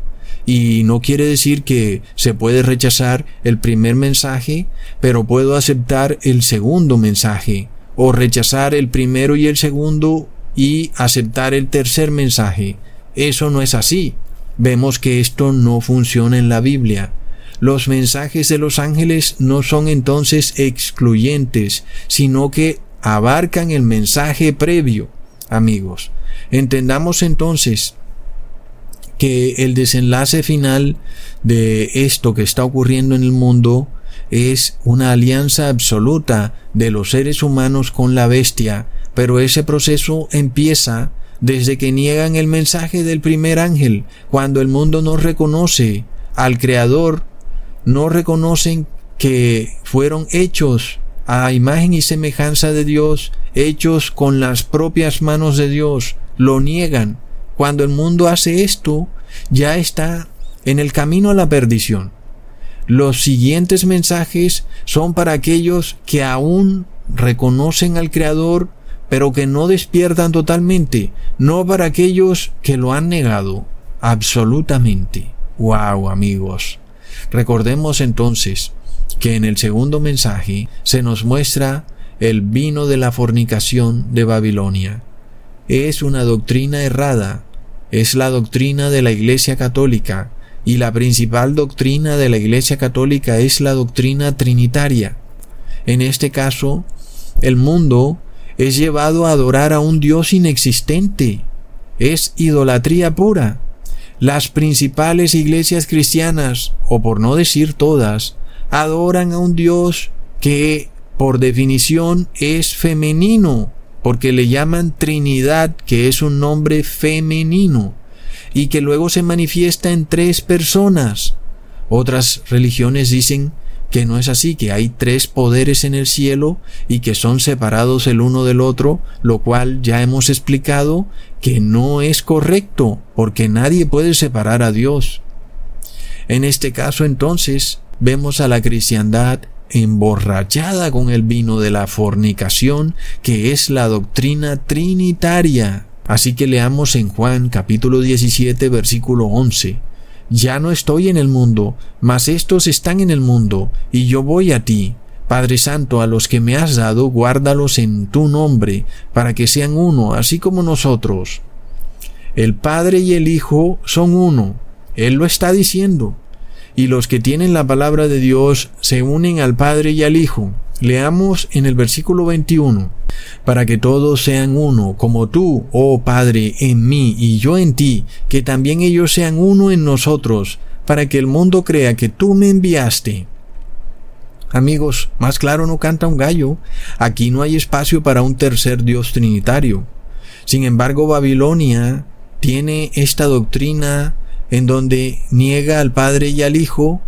D: Y no quiere decir que se puede rechazar el primer mensaje, pero puedo aceptar el segundo mensaje, o rechazar el primero y el segundo y aceptar el tercer mensaje. Eso no es así. Vemos que esto no funciona en la Biblia. Los mensajes de los ángeles no son entonces excluyentes, sino que abarcan el mensaje previo, amigos. Entendamos entonces que el desenlace final de esto que está ocurriendo en el mundo es una alianza absoluta de los seres humanos con la bestia, pero ese proceso empieza desde que niegan el mensaje del primer ángel, cuando el mundo no reconoce al Creador, no reconocen que fueron hechos a imagen y semejanza de Dios, hechos con las propias manos de Dios, lo niegan. Cuando el mundo hace esto, ya está en el camino a la perdición. Los siguientes mensajes son para aquellos que aún reconocen al Creador, pero que no despiertan totalmente, no para aquellos que lo han negado absolutamente. Wow, amigos. Recordemos entonces que en el segundo mensaje se nos muestra el vino de la fornicación de Babilonia. Es una doctrina errada, es la doctrina de la Iglesia Católica, y la principal doctrina de la Iglesia Católica es la doctrina trinitaria. En este caso, el mundo es llevado a adorar a un Dios inexistente. Es idolatría pura. Las principales iglesias cristianas, o por no decir todas, adoran a un Dios que por definición es femenino, porque le llaman Trinidad, que es un nombre femenino y que luego se manifiesta en tres personas. Otras religiones dicen que no es así, que hay tres poderes en el cielo y que son separados el uno del otro, lo cual ya hemos explicado que no es correcto, porque nadie puede separar a Dios. En este caso entonces vemos a la cristiandad emborrachada con el vino de la fornicación, que es la doctrina trinitaria. Así que leamos en Juan capítulo 17 versículo 11. Ya no estoy en el mundo, mas estos están en el mundo, y yo voy a ti. Padre Santo, a los que me has dado, guárdalos en tu nombre, para que sean uno, así como nosotros. El Padre y el Hijo son uno. Él lo está diciendo. Y los que tienen la palabra de Dios se unen al Padre y al Hijo. Leamos en el versículo 21 para que todos sean uno, como tú, oh Padre, en mí y yo en ti, que también ellos sean uno en nosotros, para que el mundo crea que tú me enviaste. Amigos, más claro no canta un gallo. Aquí no hay espacio para un tercer Dios trinitario. Sin embargo, Babilonia tiene esta doctrina en donde niega al Padre y al Hijo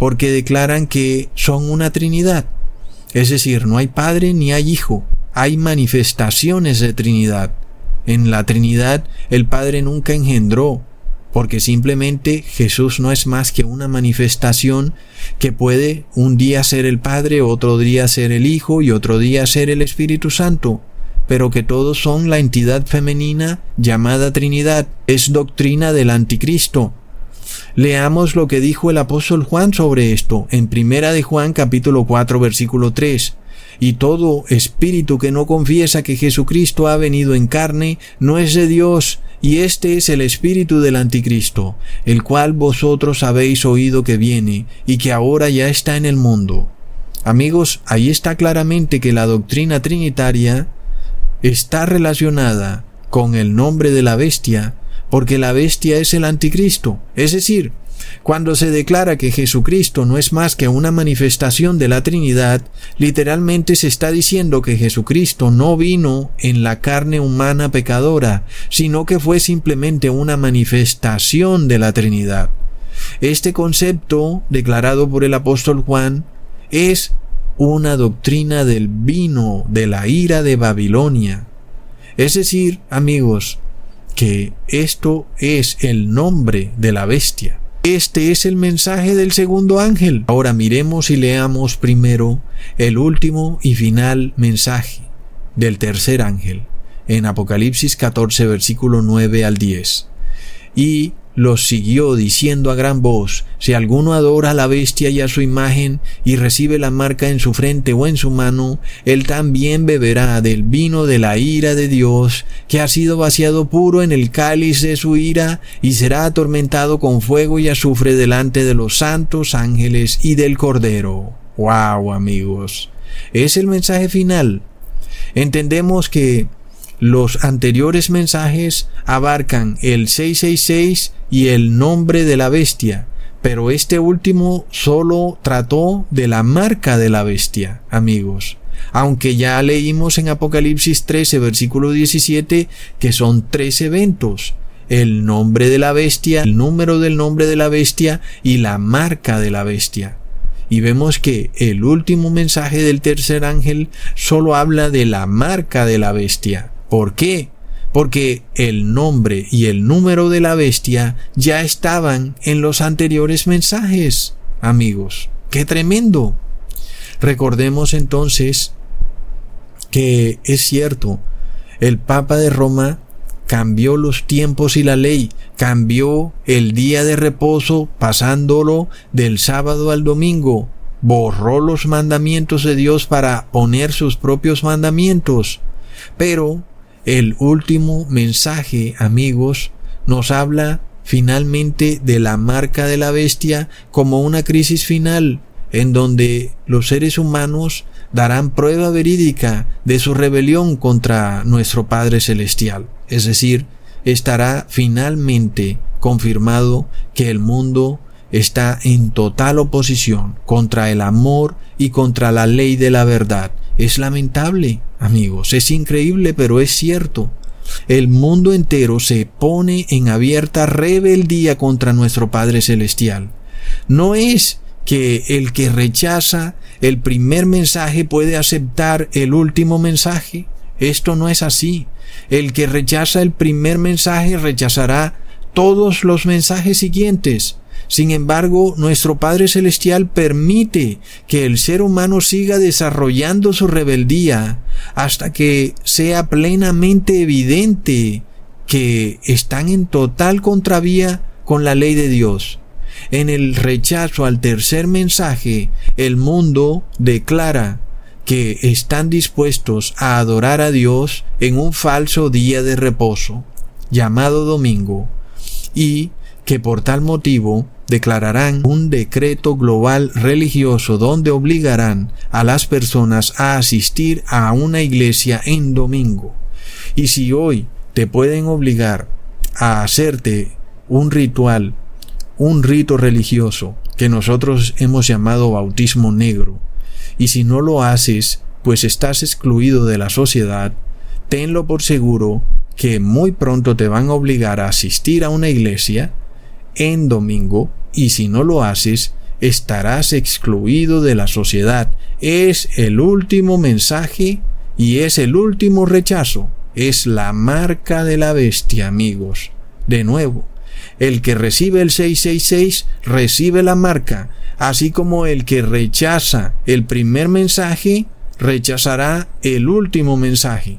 D: porque declaran que son una Trinidad. Es decir, no hay Padre ni hay Hijo hay manifestaciones de Trinidad. En la Trinidad el Padre nunca engendró, porque simplemente Jesús no es más que una manifestación que puede un día ser el Padre, otro día ser el Hijo y otro día ser el Espíritu Santo, pero que todos son la entidad femenina llamada Trinidad. Es doctrina del anticristo. Leamos lo que dijo el apóstol Juan sobre esto en Primera de Juan capítulo 4 versículo 3 y todo espíritu que no confiesa que Jesucristo ha venido en carne no es de Dios, y este es el espíritu del anticristo, el cual vosotros habéis oído que viene y que ahora ya está en el mundo. Amigos, ahí está claramente que la doctrina trinitaria está relacionada con el nombre de la bestia, porque la bestia es el anticristo, es decir, cuando se declara que Jesucristo no es más que una manifestación de la Trinidad, literalmente se está diciendo que Jesucristo no vino en la carne humana pecadora, sino que fue simplemente una manifestación de la Trinidad. Este concepto, declarado por el apóstol Juan, es una doctrina del vino de la ira de Babilonia. Es decir, amigos, que esto es el nombre de la bestia. Este es el mensaje del segundo ángel. Ahora miremos y leamos primero el último y final mensaje del tercer ángel en Apocalipsis 14 versículo 9 al 10. Y los siguió diciendo a gran voz, si alguno adora a la bestia y a su imagen y recibe la marca en su frente o en su mano, él también beberá del vino de la ira de Dios, que ha sido vaciado puro en el cáliz de su ira, y será atormentado con fuego y azufre delante de los santos ángeles y del Cordero. ¡Wow, amigos! Es el mensaje final. Entendemos que los anteriores mensajes abarcan el 666 y el nombre de la bestia, pero este último solo trató de la marca de la bestia, amigos. Aunque ya leímos en Apocalipsis 13, versículo 17, que son tres eventos. El nombre de la bestia, el número del nombre de la bestia y la marca de la bestia. Y vemos que el último mensaje del tercer ángel solo habla de la marca de la bestia. ¿Por qué? Porque el nombre y el número de la bestia ya estaban en los anteriores mensajes, amigos. ¡Qué tremendo! Recordemos entonces que es cierto, el Papa de Roma cambió los tiempos y la ley, cambió el día de reposo pasándolo del sábado al domingo, borró los mandamientos de Dios para poner sus propios mandamientos. Pero el último mensaje, amigos, nos habla finalmente de la marca de la bestia como una crisis final, en donde los seres humanos darán prueba verídica de su rebelión contra nuestro Padre Celestial. Es decir, estará finalmente confirmado que el mundo está en total oposición contra el amor y contra la ley de la verdad. Es lamentable, amigos, es increíble, pero es cierto. El mundo entero se pone en abierta rebeldía contra nuestro Padre Celestial. No es que el que rechaza el primer mensaje puede aceptar el último mensaje. Esto no es así. El que rechaza el primer mensaje rechazará todos los mensajes siguientes. Sin embargo, nuestro Padre Celestial permite que el ser humano siga desarrollando su rebeldía hasta que sea plenamente evidente que están en total contravía con la ley de Dios. En el rechazo al tercer mensaje, el mundo declara que están dispuestos a adorar a Dios en un falso día de reposo, llamado domingo, y que por tal motivo declararán un decreto global religioso donde obligarán a las personas a asistir a una iglesia en domingo. Y si hoy te pueden obligar a hacerte un ritual, un rito religioso que nosotros hemos llamado bautismo negro, y si no lo haces, pues estás excluido de la sociedad, tenlo por seguro que muy pronto te van a obligar a asistir a una iglesia en domingo y si no lo haces, estarás excluido de la sociedad. Es el último mensaje y es el último rechazo. Es la marca de la bestia, amigos. De nuevo, el que recibe el 666 recibe la marca, así como el que rechaza el primer mensaje rechazará el último mensaje.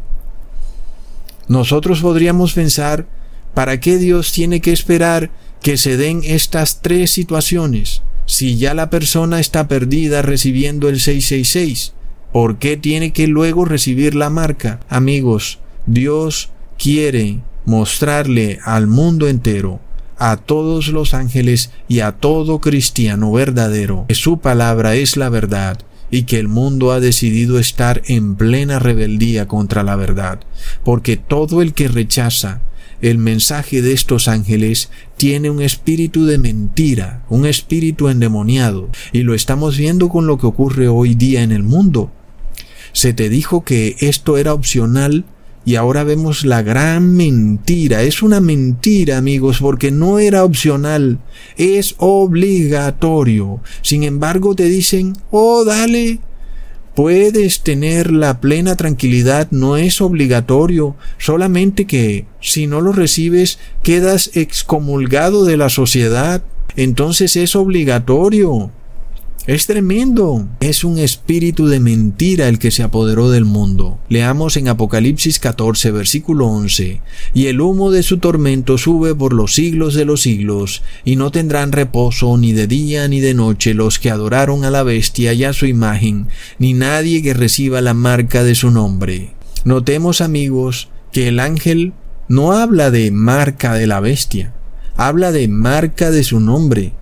D: Nosotros podríamos pensar, ¿para qué Dios tiene que esperar que se den estas tres situaciones. Si ya la persona está perdida recibiendo el 666, ¿por qué tiene que luego recibir la marca? Amigos, Dios quiere mostrarle al mundo entero, a todos los ángeles y a todo cristiano verdadero, que su palabra es la verdad y que el mundo ha decidido estar en plena rebeldía contra la verdad, porque todo el que rechaza el mensaje de estos ángeles tiene un espíritu de mentira, un espíritu endemoniado, y lo estamos viendo con lo que ocurre hoy día en el mundo. Se te dijo que esto era opcional Y ahora vemos la gran mentira. Es una mentira, amigos, porque no era opcional, es obligatorio. Sin embargo, te dicen, oh, dale, puedes tener la plena tranquilidad, no es obligatorio, solamente que si no lo recibes quedas excomulgado de la sociedad, entonces es obligatorio. Es tremendo. Es un espíritu de mentira el que se apoderó del mundo. Leamos en Apocalipsis 14, versículo 11. Y el humo de su tormento sube por los siglos de los siglos, y no tendrán reposo ni de día ni de noche los que adoraron a la bestia y a su imagen, ni nadie que reciba la marca de su nombre. Notemos, amigos, que el ángel no habla de marca de la bestia, habla de marca de su nombre.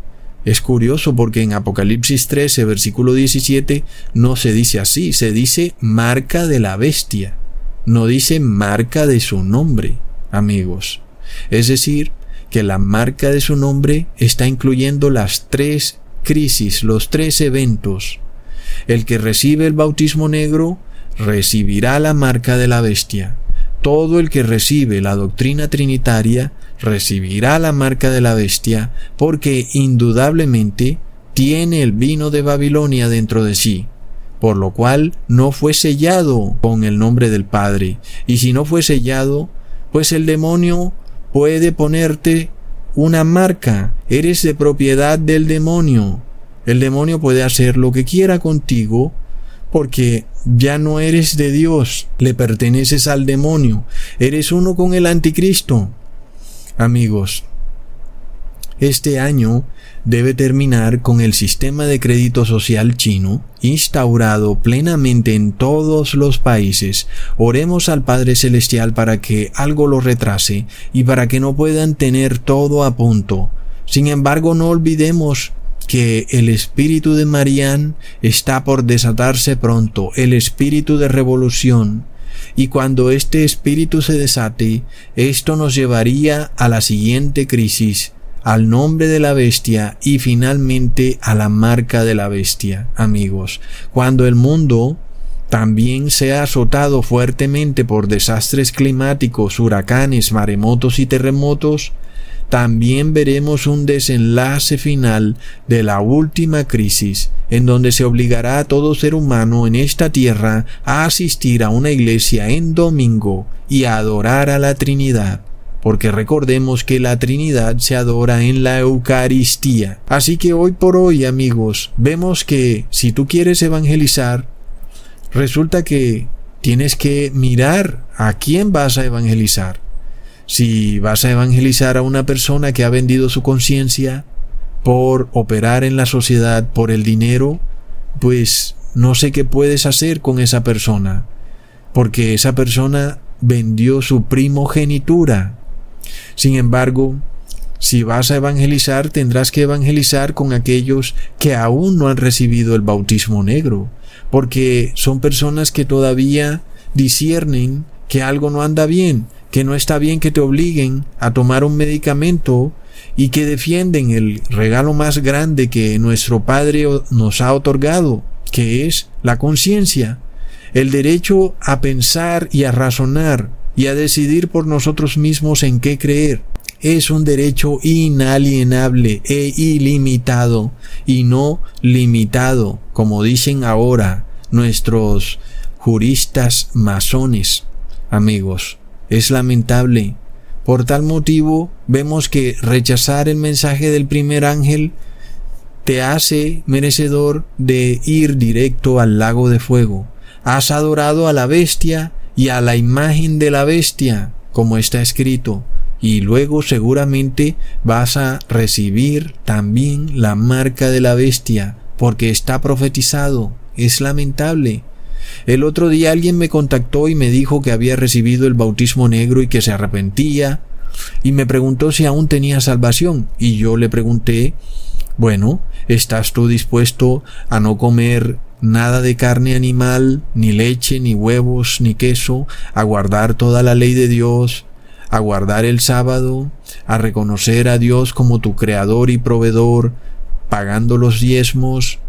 D: Es curioso porque en Apocalipsis 13, versículo 17, no se dice así, se dice marca de la bestia, no dice marca de su nombre, amigos. Es decir, que la marca de su nombre está incluyendo las tres crisis, los tres eventos. El que recibe el bautismo negro recibirá la marca de la bestia. Todo el que recibe la doctrina trinitaria recibirá la marca de la bestia, porque indudablemente tiene el vino de Babilonia dentro de sí, por lo cual no fue sellado con el nombre del Padre, y si no fue sellado, pues el demonio puede ponerte una marca, eres de propiedad del demonio. El demonio puede hacer lo que quiera contigo, porque ya no eres de Dios, le perteneces al demonio, eres uno con el anticristo. Amigos, este año debe terminar con el sistema de crédito social chino instaurado plenamente en todos los países. Oremos al Padre Celestial para que algo lo retrase y para que no puedan tener todo a punto. Sin embargo, no olvidemos que el espíritu de Marián está por desatarse pronto, el espíritu de revolución, y cuando este espíritu se desate, esto nos llevaría a la siguiente crisis, al nombre de la bestia y finalmente a la marca de la bestia, amigos. Cuando el mundo también sea azotado fuertemente por desastres climáticos, huracanes, maremotos y terremotos, también veremos un desenlace final de la última crisis, en donde se obligará a todo ser humano en esta tierra a asistir a una iglesia en domingo y a adorar a la Trinidad. Porque recordemos que la Trinidad se adora en la Eucaristía. Así que hoy por hoy, amigos, vemos que si tú quieres evangelizar, resulta que tienes que mirar a quién vas a evangelizar. Si vas a evangelizar a una persona que ha vendido su conciencia por operar en la sociedad por el dinero, pues no sé qué puedes hacer con esa persona, porque esa persona vendió su primogenitura. Sin embargo, si vas a evangelizar, tendrás que evangelizar con aquellos que aún no han recibido el bautismo negro, porque son personas que todavía disciernen que algo no anda bien, que no está bien que te obliguen a tomar un medicamento y que defienden el regalo más grande que nuestro Padre nos ha otorgado, que es la conciencia, el derecho a pensar y a razonar y a decidir por nosotros mismos en qué creer. Es un derecho inalienable e ilimitado y no limitado, como dicen ahora nuestros juristas masones. Amigos, es lamentable. Por tal motivo, vemos que rechazar el mensaje del primer ángel te hace merecedor de ir directo al lago de fuego. Has adorado a la bestia y a la imagen de la bestia, como está escrito, y luego seguramente vas a recibir también la marca de la bestia, porque está profetizado. Es lamentable. El otro día alguien me contactó y me dijo que había recibido el bautismo negro y que se arrepentía, y me preguntó si aún tenía salvación, y yo le pregunté, bueno, ¿estás tú dispuesto a no comer nada de carne animal, ni leche, ni huevos, ni queso, a guardar toda la ley de Dios, a guardar el sábado, a reconocer a Dios como tu creador y proveedor, pagando los diezmos?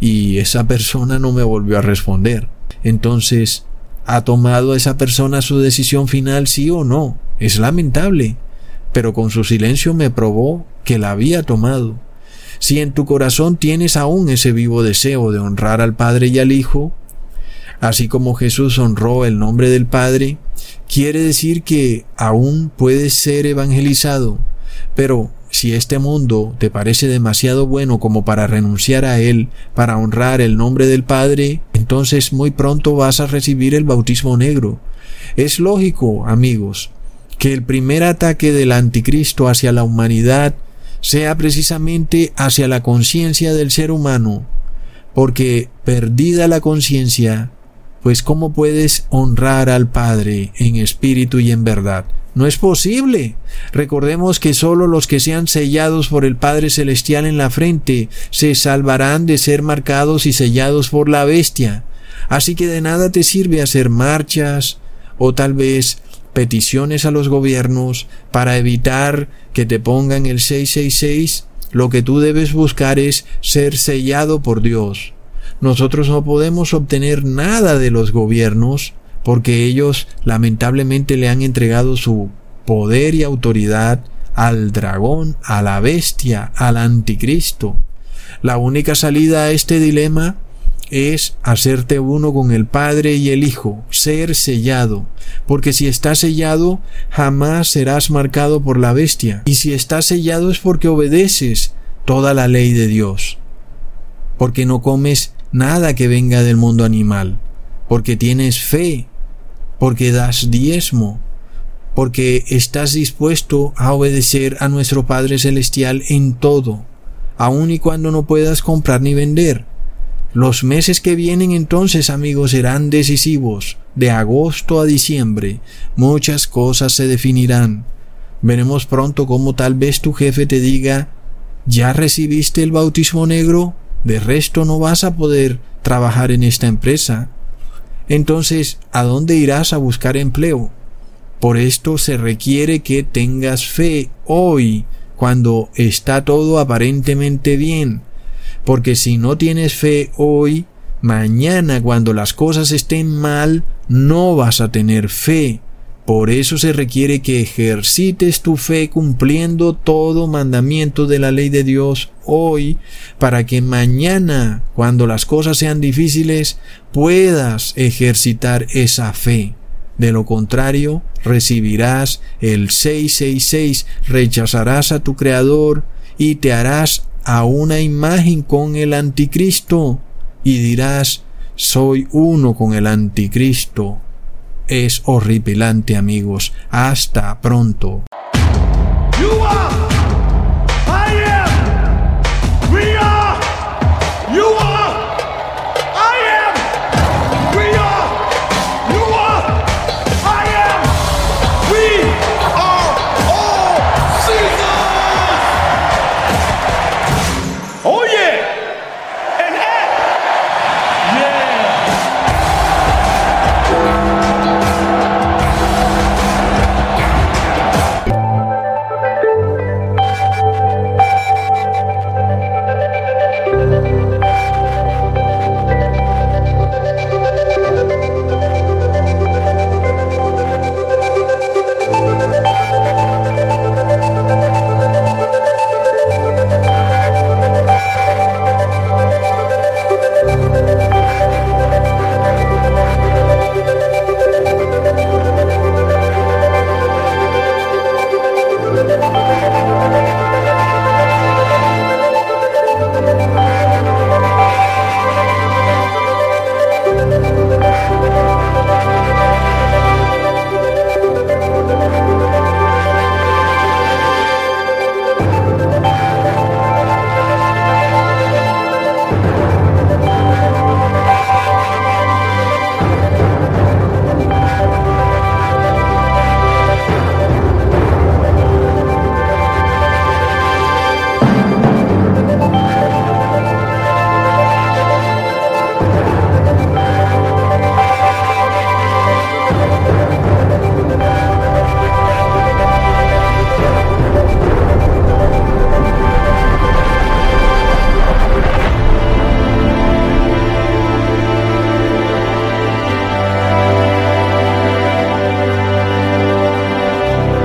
D: Y esa persona no me volvió a responder. Entonces, ¿Ha tomado esa persona su decisión final, sí o no? Es lamentable, pero con su silencio me probó que la había tomado. Si en tu corazón tienes aún ese vivo deseo de honrar al Padre y al Hijo, así como Jesús honró el nombre del Padre, quiere decir que aún puedes ser evangelizado, pero si este mundo te parece demasiado bueno como para renunciar a él, para honrar el nombre del Padre, entonces muy pronto vas a recibir el bautismo negro. Es lógico, amigos, que el primer ataque del anticristo hacia la humanidad sea precisamente hacia la conciencia del ser humano, porque perdida la conciencia, pues ¿cómo puedes honrar al Padre en espíritu y en verdad? No es posible. Recordemos que sólo los que sean sellados por el Padre Celestial en la frente se salvarán de ser marcados y sellados por la bestia. Así que de nada te sirve hacer marchas o tal vez peticiones a los gobiernos para evitar que te pongan el 666. Lo que tú debes buscar es ser sellado por Dios. Nosotros no podemos obtener nada de los gobiernos porque ellos lamentablemente le han entregado su poder y autoridad al dragón, a la bestia, al anticristo. La única salida a este dilema es hacerte uno con el Padre y el Hijo, ser sellado, porque si estás sellado jamás serás marcado por la bestia, y si estás sellado es porque obedeces toda la ley de Dios, porque no comes nada que venga del mundo animal, porque tienes fe, porque das diezmo, porque estás dispuesto a obedecer a nuestro Padre Celestial en todo, aun y cuando no puedas comprar ni vender. Los meses que vienen entonces, amigos, serán decisivos. De agosto a diciembre, muchas cosas se definirán. Veremos pronto cómo tal vez tu jefe te diga, ¿ya recibiste el bautismo negro? De resto no vas a poder trabajar en esta empresa. Entonces, ¿a dónde irás a buscar empleo? Por esto se requiere que tengas fe hoy, cuando está todo aparentemente bien. Porque si no tienes fe hoy, mañana cuando las cosas estén mal, no vas a tener fe. Por eso se requiere que ejercites tu fe cumpliendo todo mandamiento de la ley de Dios hoy, para que mañana, cuando las cosas sean difíciles, puedas ejercitar esa fe. De lo contrario, recibirás el 666, rechazarás a tu Creador y te harás a una imagen con el anticristo y dirás, soy uno con el anticristo es horripilante amigos. Hasta pronto.